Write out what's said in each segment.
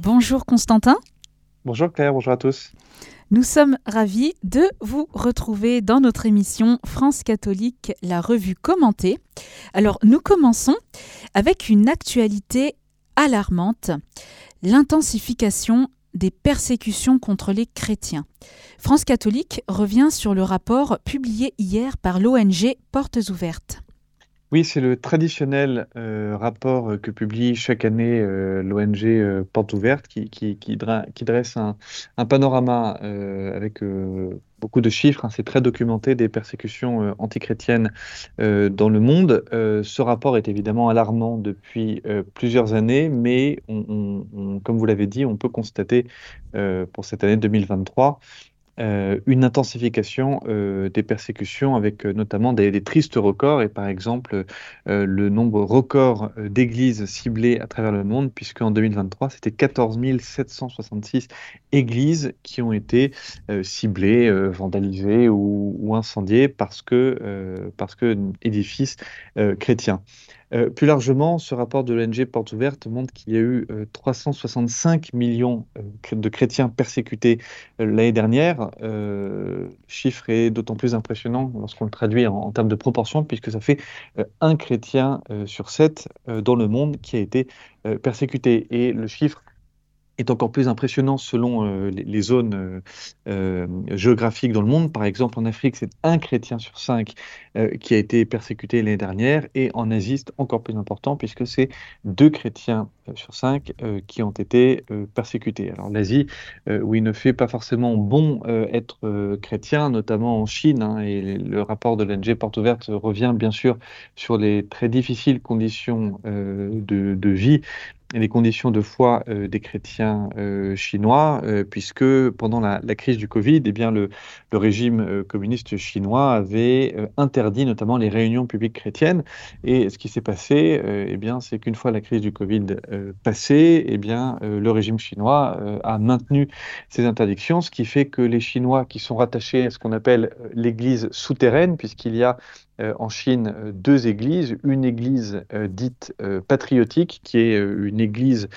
Bonjour Constantin. Bonjour Claire, bonjour à tous. Nous sommes ravis de vous retrouver dans notre émission France catholique, la revue commentée. Alors nous commençons avec une actualité alarmante, l'intensification des persécutions contre les chrétiens. France catholique revient sur le rapport publié hier par l'ONG Portes ouvertes. Oui, c'est le traditionnel euh, rapport euh, que publie chaque année euh, l'ONG Porte Ouverte qui, dresse un, panorama avec beaucoup de chiffres, hein, c'est très documenté, des persécutions antichrétiennes dans le monde. ce rapport est évidemment alarmant depuis plusieurs années, mais comme vous l'avez dit, on peut constater pour cette année 2023 euh, une intensification euh, des persécutions avec euh, notamment des, tristes records et par exemple le nombre record d'églises ciblées à travers le monde puisque en 2023 c'était 14 766 églises qui ont été ciblées, vandalisées ou, incendiées parce que parce que édifices chrétiens. Euh, plus largement, ce rapport de l'ONG Porte Ouverte montre qu'il y a eu 365 euh, millions euh, de chrétiens persécutés l'année dernière. le chiffre est d'autant plus impressionnant lorsqu'on le traduit en, termes de proportion, puisque ça fait un chrétien sur sept dans le monde qui a été persécuté. Et le chiffre est encore plus impressionnant selon euh, les, zones euh, euh, géographiques dans le monde. Par exemple, en Afrique, c'est un chrétien sur cinq qui a été persécuté l'année dernière, et en Asie, c'est encore plus important puisque c'est deux chrétiens sur cinq qui ont été persécutés. Alors l'Asie, où il ne fait pas forcément bon être chrétien, notamment en Chine, hein, et le rapport de l'NG Porte Ouverte revient bien sûr sur les très difficiles conditions de vie les conditions de foi euh, des chrétiens euh, chinois, euh, puisque pendant la, crise du Covid, eh bien, le, le régime communiste chinois avait interdit notamment les réunions publiques chrétiennes. Et ce qui s'est passé, eh bien, c'est qu'une fois la crise du Covid passée, eh bien, le régime chinois a maintenu ces interdictions, ce qui fait que les Chinois qui sont rattachés à ce qu'on appelle l'Église souterraine, puisqu'il y a en Chine euh, deux églises, une église euh, dite patriotique, qui est une église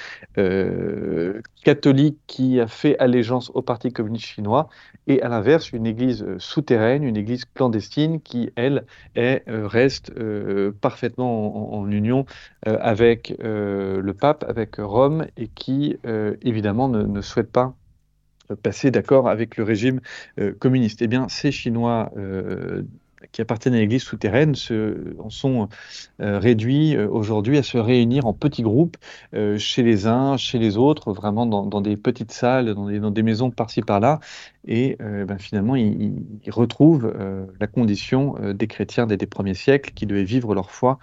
catholique qui a fait allégeance au Parti communiste chinois, et à l'inverse, une église souterraine, une église clandestine qui, elle, est, reste parfaitement en, union avec le pape, avec Rome, et qui, évidemment, ne souhaite pas passer d'accord avec le régime communiste. Eh bien, ces Chinois qui appartiennent à l'Église souterraine se, sont euh, réduits euh, aujourd'hui à se réunir en petits groupes euh, chez les uns, chez les autres, vraiment dans, des petites salles, dans des maisons par-ci par-là. Et ben, finalement, ils, ils retrouvent la condition des chrétiens des, premiers siècles qui devaient vivre leur foi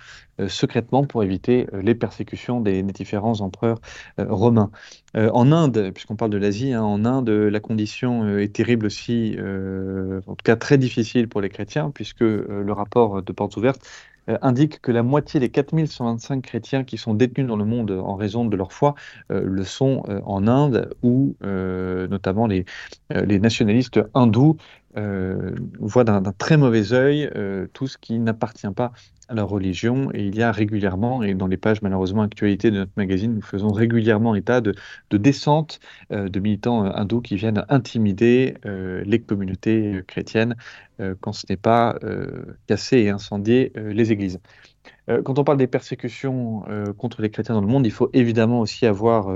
secrètement pour éviter les persécutions des, différents empereurs romains. en Inde, puisqu'on parle de l'Asie, hein, en Inde, la condition est terrible aussi, en tout cas très difficile pour les chrétiens, puisque euh, le rapport de Portes Ouvertes euh, indique que la moitié des 4125 chrétiens qui sont détenus dans le monde en raison de leur foi euh, le sont en Inde, où notamment les, les nationalistes hindous voient d'un très mauvais œil tout ce qui n'appartient pas à leur religion. Et il y a régulièrement, et dans les pages malheureusement actualité de notre magazine, nous faisons régulièrement état de, de descentes de militants hindous qui viennent intimider les communautés chrétiennes euh, quand ce n'est pas euh, casser et incendier euh, les églises. Quand on parle des persécutions contre les chrétiens dans le monde, il faut évidemment aussi avoir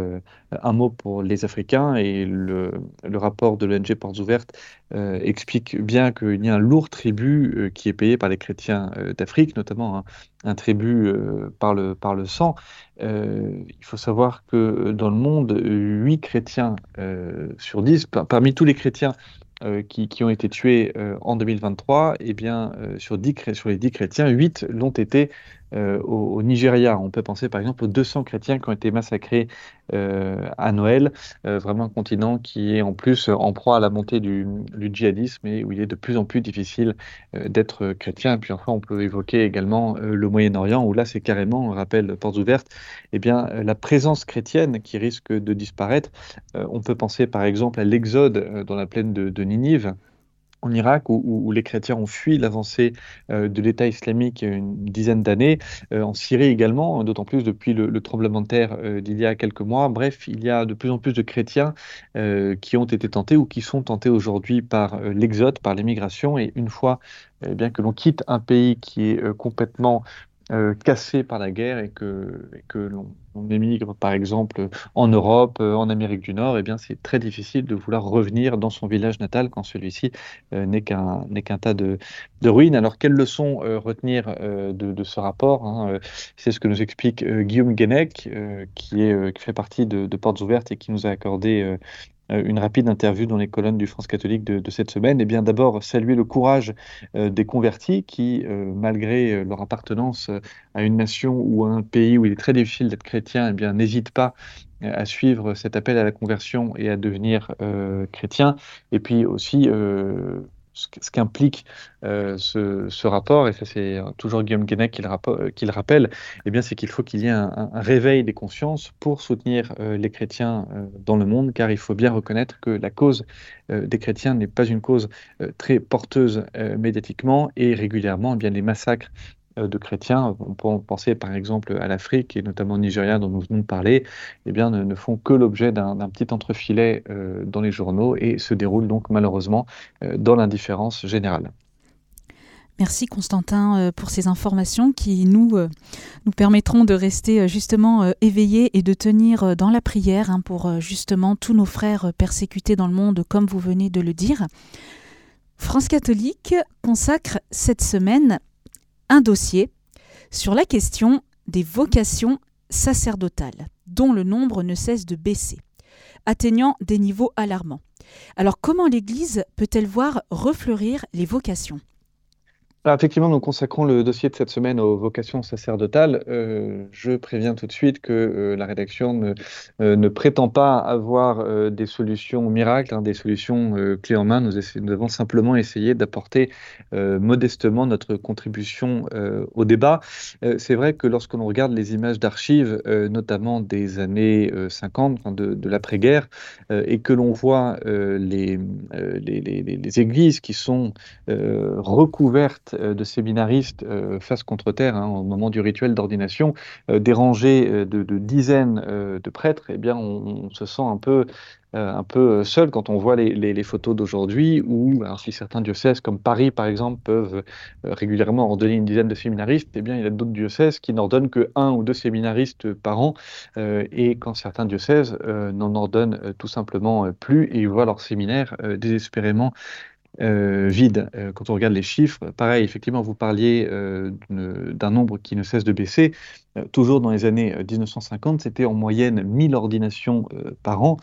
un mot pour les Africains et le, rapport de l'ONG Portes Ouvertes explique bien qu'il y a un lourd tribut qui est payé par les chrétiens d'Afrique, notamment un, tribut par, le, par le sang. il faut savoir que dans le monde, 8 chrétiens sur 10, parmi tous les chrétiens euh, qui, ont été tués euh, en 2023, eh bien, euh, sur, 10, sur les 10 chrétiens, 8 l'ont été euh, au, Nigeria. On peut penser par exemple aux 200 chrétiens qui ont été massacrés euh, à Noël, euh, vraiment un continent qui est en plus en proie à la montée du, djihadisme et où il est de plus en plus difficile d'être chrétien. Et puis enfin, on peut évoquer également le Moyen-Orient où là c'est carrément, on rappelle, portes ouvertes, eh bien, la présence chrétienne qui risque de disparaître. on peut penser par exemple à l'exode dans la plaine de, de Ninive en Irak, où, les chrétiens ont fui l'avancée euh, de l'État islamique une dizaine d'années, euh, en Syrie également, d'autant plus depuis le, tremblement de terre euh, d'il y a quelques mois. Bref, il y a de plus en plus de chrétiens qui ont été tentés ou qui sont tentés aujourd'hui par l'exode, par l'émigration, et une fois eh bien que l'on quitte un pays qui est complètement euh, cassé par la guerre et que, l'on émigre par exemple en Europe, euh, en Amérique du Nord, eh bien c'est très difficile de vouloir revenir dans son village natal quand celui-ci euh, n'est qu'un tas de, ruines. Alors quelles leçons retenir de, ce rapport hein, C'est ce que nous explique Guillaume Guenec, qui, est, qui fait partie de, Portes Ouvertes et qui nous a accordé une rapide interview dans les colonnes du France catholique de, cette semaine. Et eh bien d'abord saluer le courage euh, des convertis qui, euh, malgré leur appartenance à une nation ou à un pays où il est très difficile d'être chrétien, eh bien n'hésitent pas à suivre cet appel à la conversion et à devenir chrétien. Et puis aussi ce qu'implique euh, ce, rapport, et ça c'est toujours Guillaume Guénec qui le, euh, rappelle, eh c'est qu'il faut qu'il y ait un, réveil des consciences pour soutenir euh, les chrétiens dans le monde, car il faut bien reconnaître que la cause des chrétiens n'est pas une cause très porteuse médiatiquement, et régulièrement, eh bien les massacres euh, de chrétiens, on peut penser par exemple à l'Afrique et notamment au Nigeria dont nous venons de parler, eh bien, ne, font que l'objet d'un petit entrefilet euh, dans les journaux et se déroulent donc malheureusement euh, dans l'indifférence générale. Merci Constantin pour ces informations qui nous, nous permettront de rester justement éveillés et de tenir dans la prière hein, pour justement tous nos frères persécutés dans le monde comme vous venez de le dire. France catholique consacre cette semaine un dossier sur la question des vocations sacerdotales, dont le nombre ne cesse de baisser, atteignant des niveaux alarmants. Alors comment l'Église peut-elle voir refleurir les vocations? Effectivement, nous consacrons le dossier de cette semaine aux vocations sacerdotales. Euh, je préviens tout de suite que euh, la rédaction ne, euh, ne, prétend pas avoir des solutions miracles, hein, des solutions clés en main. Nous, nous, avons simplement essayé d'apporter modestement notre contribution au débat. C'est vrai que lorsque l'on regarde les images d'archives, notamment des années 50, de, l'après-guerre, et que l'on voit les, églises qui sont recouvertes euh, de séminaristes euh, face contre terre hein, au moment du rituel d'ordination, euh, dérangés de, dizaines de prêtres, eh bien, on, se sent un peu un peu seul quand on voit les, photos d'aujourd'hui, où si certains diocèses comme Paris, par exemple, peuvent régulièrement ordonner une dizaine de séminaristes, eh bien, il y a d'autres diocèses qui n'ordonnent que un ou deux séminaristes par an, et quand certains diocèses n'en ordonnent tout simplement plus, et ils voient leur séminaire désespérément euh, vide. Euh, quand on regarde les chiffres, pareil, effectivement, vous parliez euh, d'un nombre qui ne cesse de baisser. toujours dans les années 1950, c'était en moyenne 1000 ordinations par an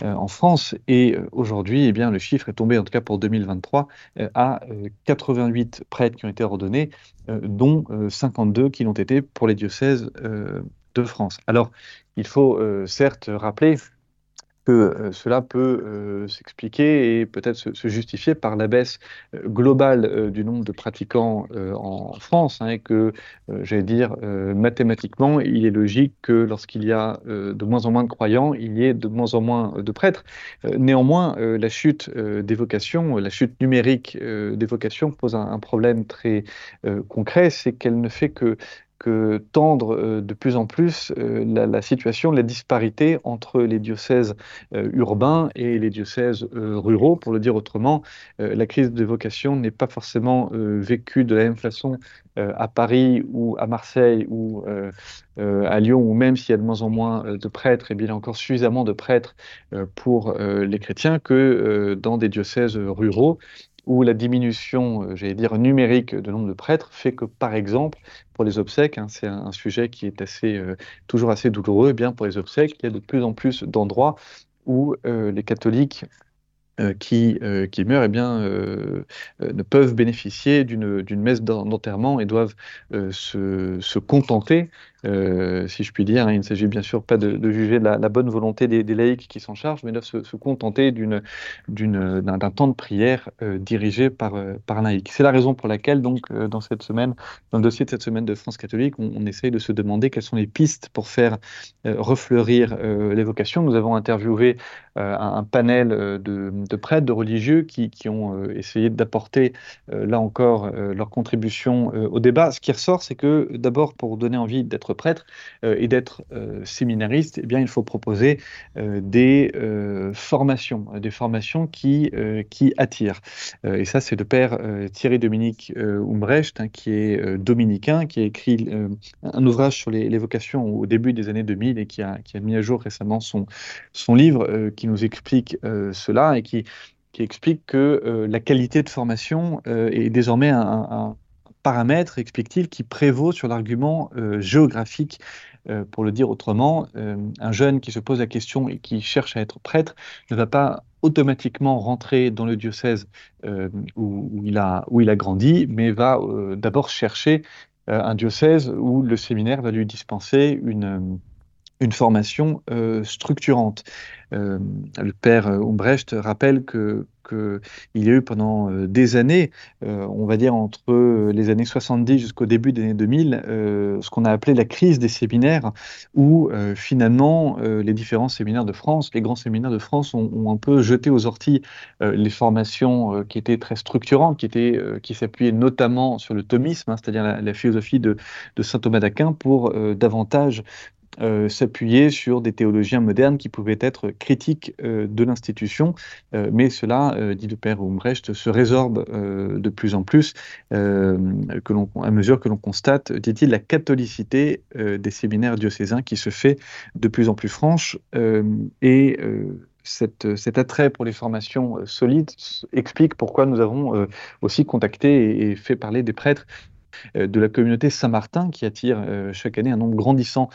en France. Et aujourd'hui, eh le chiffre est tombé, en tout cas pour 2023, à 88 prêtres qui ont été ordonnés, dont 52 qui l'ont été pour les diocèses de France. Alors, il faut certes rappeler que euh, cela peut euh, s'expliquer et peut-être se, justifier par la baisse euh, globale du nombre de pratiquants en France, hein, et que, j'allais dire, mathématiquement, il est logique que lorsqu'il y a de moins en moins de croyants, il y ait de moins en moins de prêtres. néanmoins, la chute des vocations, la chute numérique des vocations pose un problème très concret, c'est qu'elle ne fait que tendre euh, de plus en plus euh, la, situation, la disparité entre les diocèses euh, urbains et les diocèses ruraux. Pour le dire autrement, la crise des vocations n'est pas forcément vécue de la même façon à Paris ou à Marseille ou à Lyon, ou même s'il y a de moins en moins de prêtres, et bien il y a encore suffisamment de prêtres pour les chrétiens que dans des diocèses ruraux où la diminution, euh, j'allais dire, numérique de nombre de prêtres fait que, par exemple, pour les obsèques, hein, c'est un, sujet qui est assez, euh, toujours assez douloureux, eh bien pour les obsèques, il y a de plus en plus d'endroits où euh, les catholiques qui, qui, meurent eh bien, ne peuvent bénéficier d'une messe d'enterrement et doivent se, se, contenter si je puis dire. Hein. Il ne s'agit bien sûr pas de, juger la, bonne volonté des, laïcs qui s'en chargent, mais de se, contenter d'un temps de prière dirigé par, par un laïc. C'est la raison pour laquelle, donc, dans cette semaine, dans le dossier de cette semaine de France catholique, on, essaye de se demander quelles sont les pistes pour faire refleurir les vocations. Nous avons interviewé un, panel de, prêtres, de religieux qui ont essayé d'apporter, là encore, leur contribution au débat. Ce qui ressort, c'est que d'abord, pour donner envie d'être prêtre et d'être séminariste, eh bien, il faut proposer des formations, des formations qui, qui attirent. et ça, c'est le père Thierry Dominique Umbrecht, hein, qui est dominicain, qui a écrit un ouvrage sur les, vocations au début des années 2000 et qui a, qui a mis à jour récemment son, son livre qui nous explique cela et qui, qui explique que la qualité de formation est désormais un, paramètre, explique-t-il, qui prévaut sur l'argument géographique. Pour le dire autrement, un jeune qui se pose la question et qui cherche à être prêtre ne va pas automatiquement rentrer dans le diocèse où, il a, où il a grandi, mais va d'abord chercher un diocèse où le séminaire va lui dispenser une, une formation structurante. le père Umbrecht rappelle que qu'il y a eu pendant euh, des années, euh, on va dire entre euh, les années 70 jusqu'au début des années 2000, ce qu'on a appelé la crise des séminaires, où finalement les différents séminaires de France, les grands séminaires de France ont, un peu jeté aux orties les formations qui étaient très structurantes, qui, étaient, qui s'appuyaient notamment sur le thomisme, hein, c'est-à-dire la, philosophie de, de saint Thomas d'Aquin, pour davantage euh, s'appuyer sur des théologiens modernes qui pouvaient être critiques euh, de l'institution, euh, mais cela, dit le père Umbrecht, se résorbe de plus en plus à mesure que l'on constate, dit-il, la catholicité des séminaires diocésains qui se fait de plus en plus franche et cet attrait pour les formations solides explique pourquoi nous avons aussi contacté et, fait parler des prêtres de la communauté Saint-Martin qui attire chaque année un nombre grandissant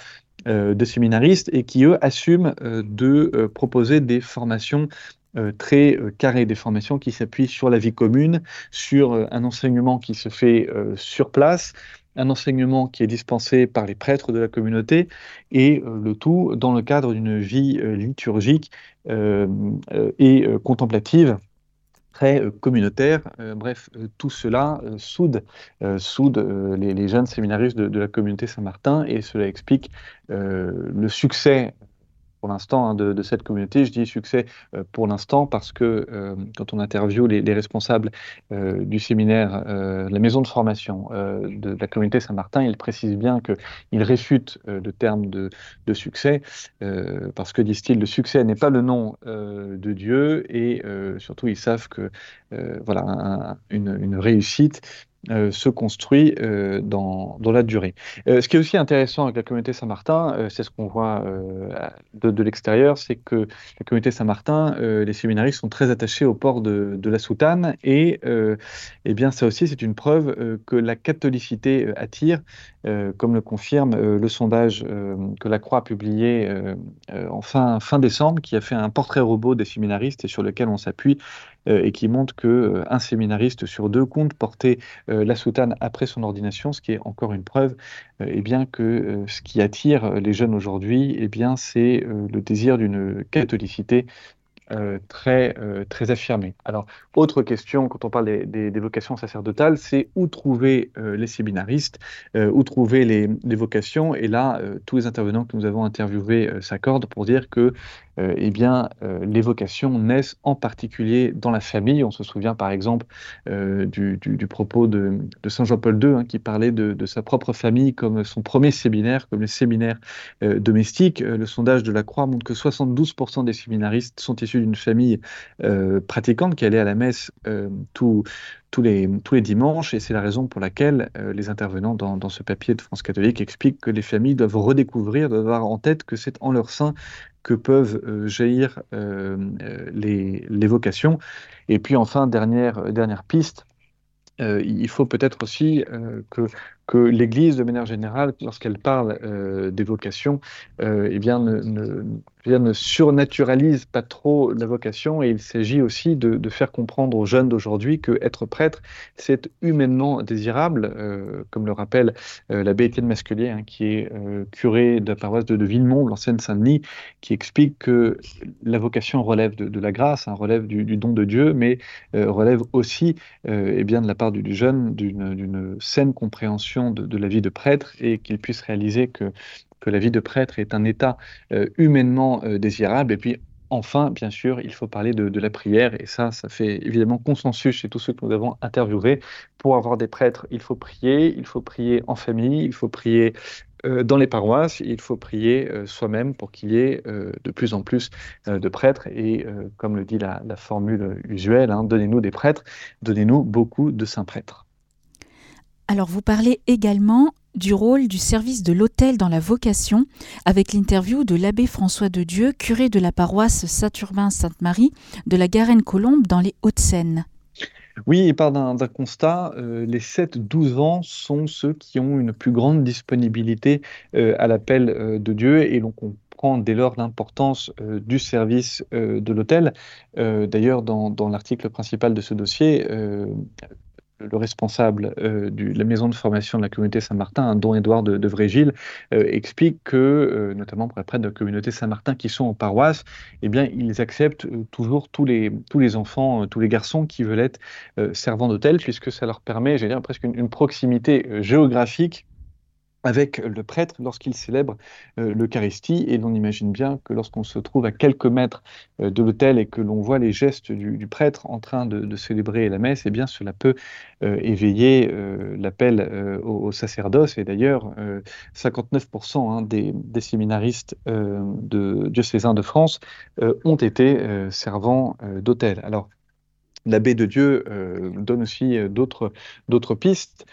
euh, de séminaristes et qui, eux, assument euh, de euh, proposer des formations très carrées, des formations qui s'appuient sur la vie commune, sur un enseignement qui se fait sur place, un enseignement qui est dispensé par les prêtres de la communauté, et le tout dans le cadre d'une vie liturgique et contemplative euh, communautaire. Euh, bref, euh, tout cela soude, soude les, jeunes séminaristes de la communauté Saint-Martin et cela explique le succès pour l'instant hein, de, cette communauté. Je dis succès euh, pour l'instant parce que euh, quand on interviewe les, responsables euh, du séminaire, la maison de formation de, la communauté Saint-Martin, ils précisent bien qu'ils réfutent le terme de, succès parce que, disent-ils, le succès n'est pas le nom de Dieu et surtout ils savent que voilà, une réussite euh, se construit euh, dans, la durée. Euh, ce qui est aussi intéressant avec la communauté Saint-Martin, c'est ce qu'on voit de, l'extérieur, c'est que la communauté Saint-Martin, les séminaristes sont très attachés au port de, la soutane et eh bien ça aussi c'est une preuve que la catholicité attire, comme le confirme le sondage que la Croix a publié en fin, fin décembre, qui a fait un portrait robot des séminaristes et sur lequel on s'appuie et qui montre que euh, un séminariste sur deux compte porter euh, la soutane après son ordination, ce qui est encore une preuve eh bien, que ce qui attire les jeunes aujourd'hui, eh bien, c'est le désir d'une catholicité très, très affirmée. Alors, autre question quand on parle des, vocations sacerdotales, c'est où trouver les séminaristes, où trouver les, vocations? Et là, tous les intervenants que nous avons interviewés s'accordent pour dire que euh, eh bien, euh, les vocations naissent en particulier dans la famille. On se souvient par exemple euh, du, propos de, Saint Jean-Paul II hein, qui parlait de, sa propre famille comme son premier séminaire, comme le séminaire domestique. le sondage de la Croix montre que 72% des séminaristes sont issus d'une famille pratiquante qui allait à la messe tous les, dimanches, et c'est la raison pour laquelle les intervenants dans, ce papier de France catholique expliquent que les familles doivent redécouvrir, doivent avoir en tête que c'est en leur sein que peuvent euh, jaillir euh, euh, les, vocations. Et puis enfin, dernière piste, il faut peut-être aussi que que l'Église, de manière générale, lorsqu'elle parle des vocations, eh bien, ne, surnaturalise pas trop la vocation. Et il s'agit aussi de, faire comprendre aux jeunes d'aujourd'hui que être prêtre, c'est humainement désirable, euh, comme le rappelle euh, l'abbé Étienne Masquelier, hein, qui est euh, curé de la paroisse de, de Villemont, en Seine-Saint-Denis, qui explique que la vocation relève de, la grâce, hein, relève du, don de Dieu, mais relève aussi eh bien, de la part du, jeune d'une saine compréhension de, la vie de prêtre et qu'il puisse réaliser que que la vie de prêtre est un état euh, humainement euh, désirable. Et puis, enfin, bien sûr, il faut parler de, la prière. Et ça, ça fait évidemment consensus chez tous ceux que nous avons interviewés. Pour avoir des prêtres, il faut prier. Il faut prier en famille. Il faut prier euh, dans les paroisses. Il faut prier soi-même pour qu'il y ait de plus en plus de prêtres. Et comme le dit la, formule usuelle, hein, donnez-nous des prêtres, donnez-nous beaucoup de saints prêtres. Alors vous parlez également du rôle du service de l'autel dans la vocation, avec l'interview de l'abbé François de Dieu, curé de la paroisse Saint-Urbain-Sainte-Marie de la Garenne-Colombe dans les Hauts-de-Seine. Oui, il part d'un constat, euh, les 7-12 ans sont ceux qui ont une plus grande disponibilité euh, à l'appel euh, de Dieu et l'on comprend dès lors l'importance du service de l'autel. D'ailleurs, dans l'article principal de ce dossier, le responsable euh, de la maison de formation de la communauté Saint-Martin, dont Édouard de, de Vrégil, euh, explique que, euh, notamment pour de la communauté Saint-Martin qui sont en paroisse, eh bien, ils acceptent toujours tous les, tous les enfants, tous les garçons qui veulent être servants d'hôtel, puisque ça leur permet, j'allais dire, presque une proximité géographique avec le prêtre lorsqu'il célèbre euh, l'Eucharistie. Et l'on imagine bien que lorsqu'on se trouve à quelques mètres euh, de l'autel et que l'on voit les gestes du, prêtre en train de, célébrer la messe, eh bien cela peut euh, éveiller l'appel au, sacerdoce. Et d'ailleurs, 59% hein, des, séminaristes de diocésains de France ont été servants d'hôtel. Alors, l'abbé de Dieu donne aussi d'autres pistes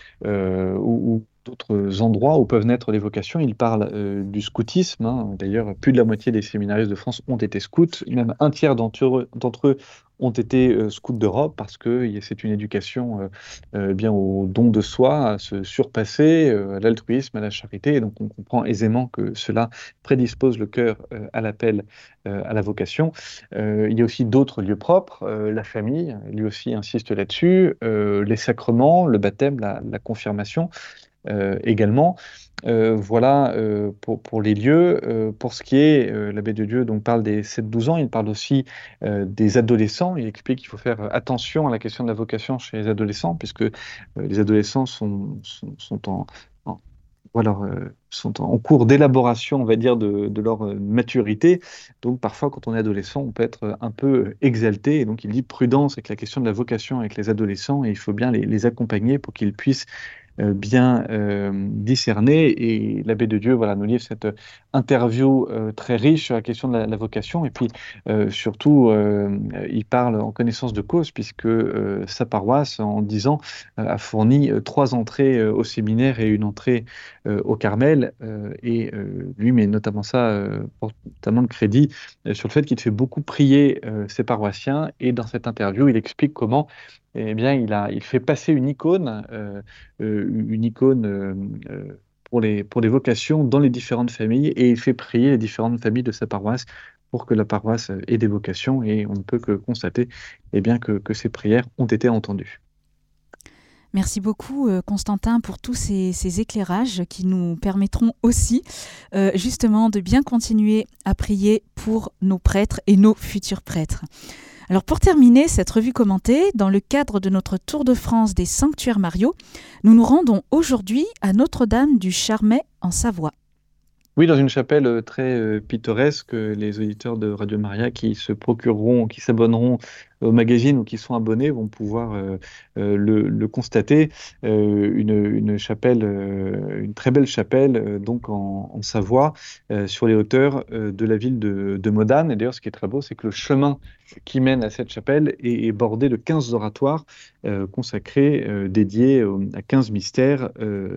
d'autres endroits où peuvent naître les vocations. Il parle euh, du scoutisme. Hein. D'ailleurs, plus de la moitié des séminaristes de France ont été scouts. Même un tiers d'entre eux, ont été euh, scouts d'Europe parce que c'est une éducation euh, bien au don de soi, à se surpasser, à l'altruisme, à la charité. Et donc on comprend aisément que cela prédispose le cœur à l'appel à la vocation. il y a aussi d'autres lieux propres, la famille, lui aussi insiste là-dessus, les sacrements, le baptême, la confirmation. Euh, également. Euh, voilà euh, pour, pour, les lieux. pour ce qui est, l'abbé de Dieu donc, parle des 7-12 ans, il parle aussi des adolescents. Il explique qu'il faut faire attention à la question de la vocation chez les adolescents, puisque les adolescents sont, sont, en, voilà, sont en cours d'élaboration, on va dire, de, de, leur maturité. Donc parfois, quand on est adolescent, on peut être un peu exalté. Et donc il dit prudence avec la question de la vocation avec les adolescents, et il faut bien les, accompagner pour qu'ils puissent bien euh, discerné. Et l'abbé de Dieu voilà, nous livre cette interview euh, très riche sur la question de la, vocation. Et puis surtout, il parle en connaissance de cause, puisque sa paroisse, en dix ans, a fourni trois entrées au séminaire et une entrée au Carmel. et lui met notamment ça, notamment le crédit sur le fait qu'il fait beaucoup prier ses paroissiens. Et dans cette interview, il explique comment eh bien, il, a, il fait passer une icône, euh, euh, une icône euh, pour, les, pour les vocations dans les différentes familles et il fait prier les différentes familles de sa paroisse pour que la paroisse ait des vocations et on ne peut que constater eh bien, que, que ces prières ont été entendues. Merci beaucoup Constantin pour tous ces, éclairages qui nous permettront aussi justement de bien continuer à prier pour nos prêtres et nos futurs prêtres. Alors pour terminer cette revue commentée, dans le cadre de notre Tour de France des sanctuaires Mario, nous nous rendons aujourd'hui à Notre-Dame du Charmet en Savoie. Oui, dans une chapelle euh, très euh, pittoresque, euh, les auditeurs de Radio Maria qui se procureront, qui s'abonneront au magazine ou qui sont abonnés vont pouvoir le, constater. Une, chapelle, une très belle chapelle, donc en, Savoie, sur les hauteurs de la ville de, Modane. Et d'ailleurs, ce qui est très beau, c'est que le chemin qui mène à cette chapelle est, bordé de 15 oratoires consacrés, dédiés à 15 mystères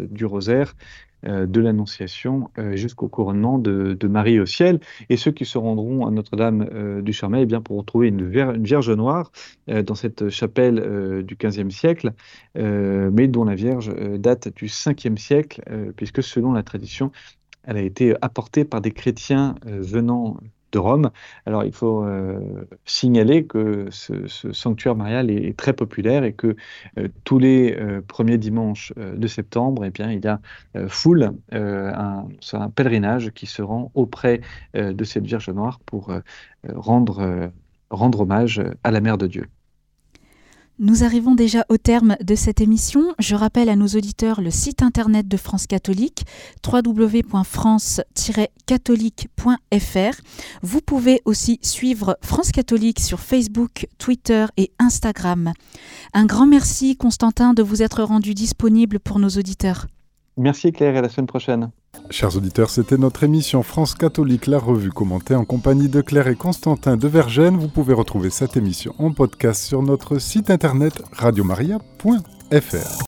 du rosaire de l'Annonciation jusqu'au couronnement de, Marie au ciel. Et ceux qui se rendront à Notre-Dame du Charmel eh bien, pourront trouver une, Vierge noire dans cette chapelle du XVe siècle, mais dont la Vierge date du 5e siècle, puisque selon la tradition, elle a été apportée par des chrétiens venant de Rome. Alors il faut euh, signaler que ce, sanctuaire marial est, très populaire et que euh, tous les euh, premiers dimanches de septembre, eh bien, il y a foule, un, pèlerinage qui se rend auprès de cette Vierge Noire pour rendre, rendre hommage à la Mère de Dieu. Nous arrivons déjà au terme de cette émission. Je rappelle à nos auditeurs le site internet de France Catholique, www.france-catholique.fr. Vous pouvez aussi suivre France Catholique sur Facebook, Twitter et Instagram. Un grand merci, Constantin, de vous être rendu disponible pour nos auditeurs. Merci Claire et à la semaine prochaine. Chers auditeurs, c'était notre émission France Catholique, la revue commentée en compagnie de Claire et Constantin de Vergène. Vous pouvez retrouver cette émission en podcast sur notre site internet radiomaria.fr.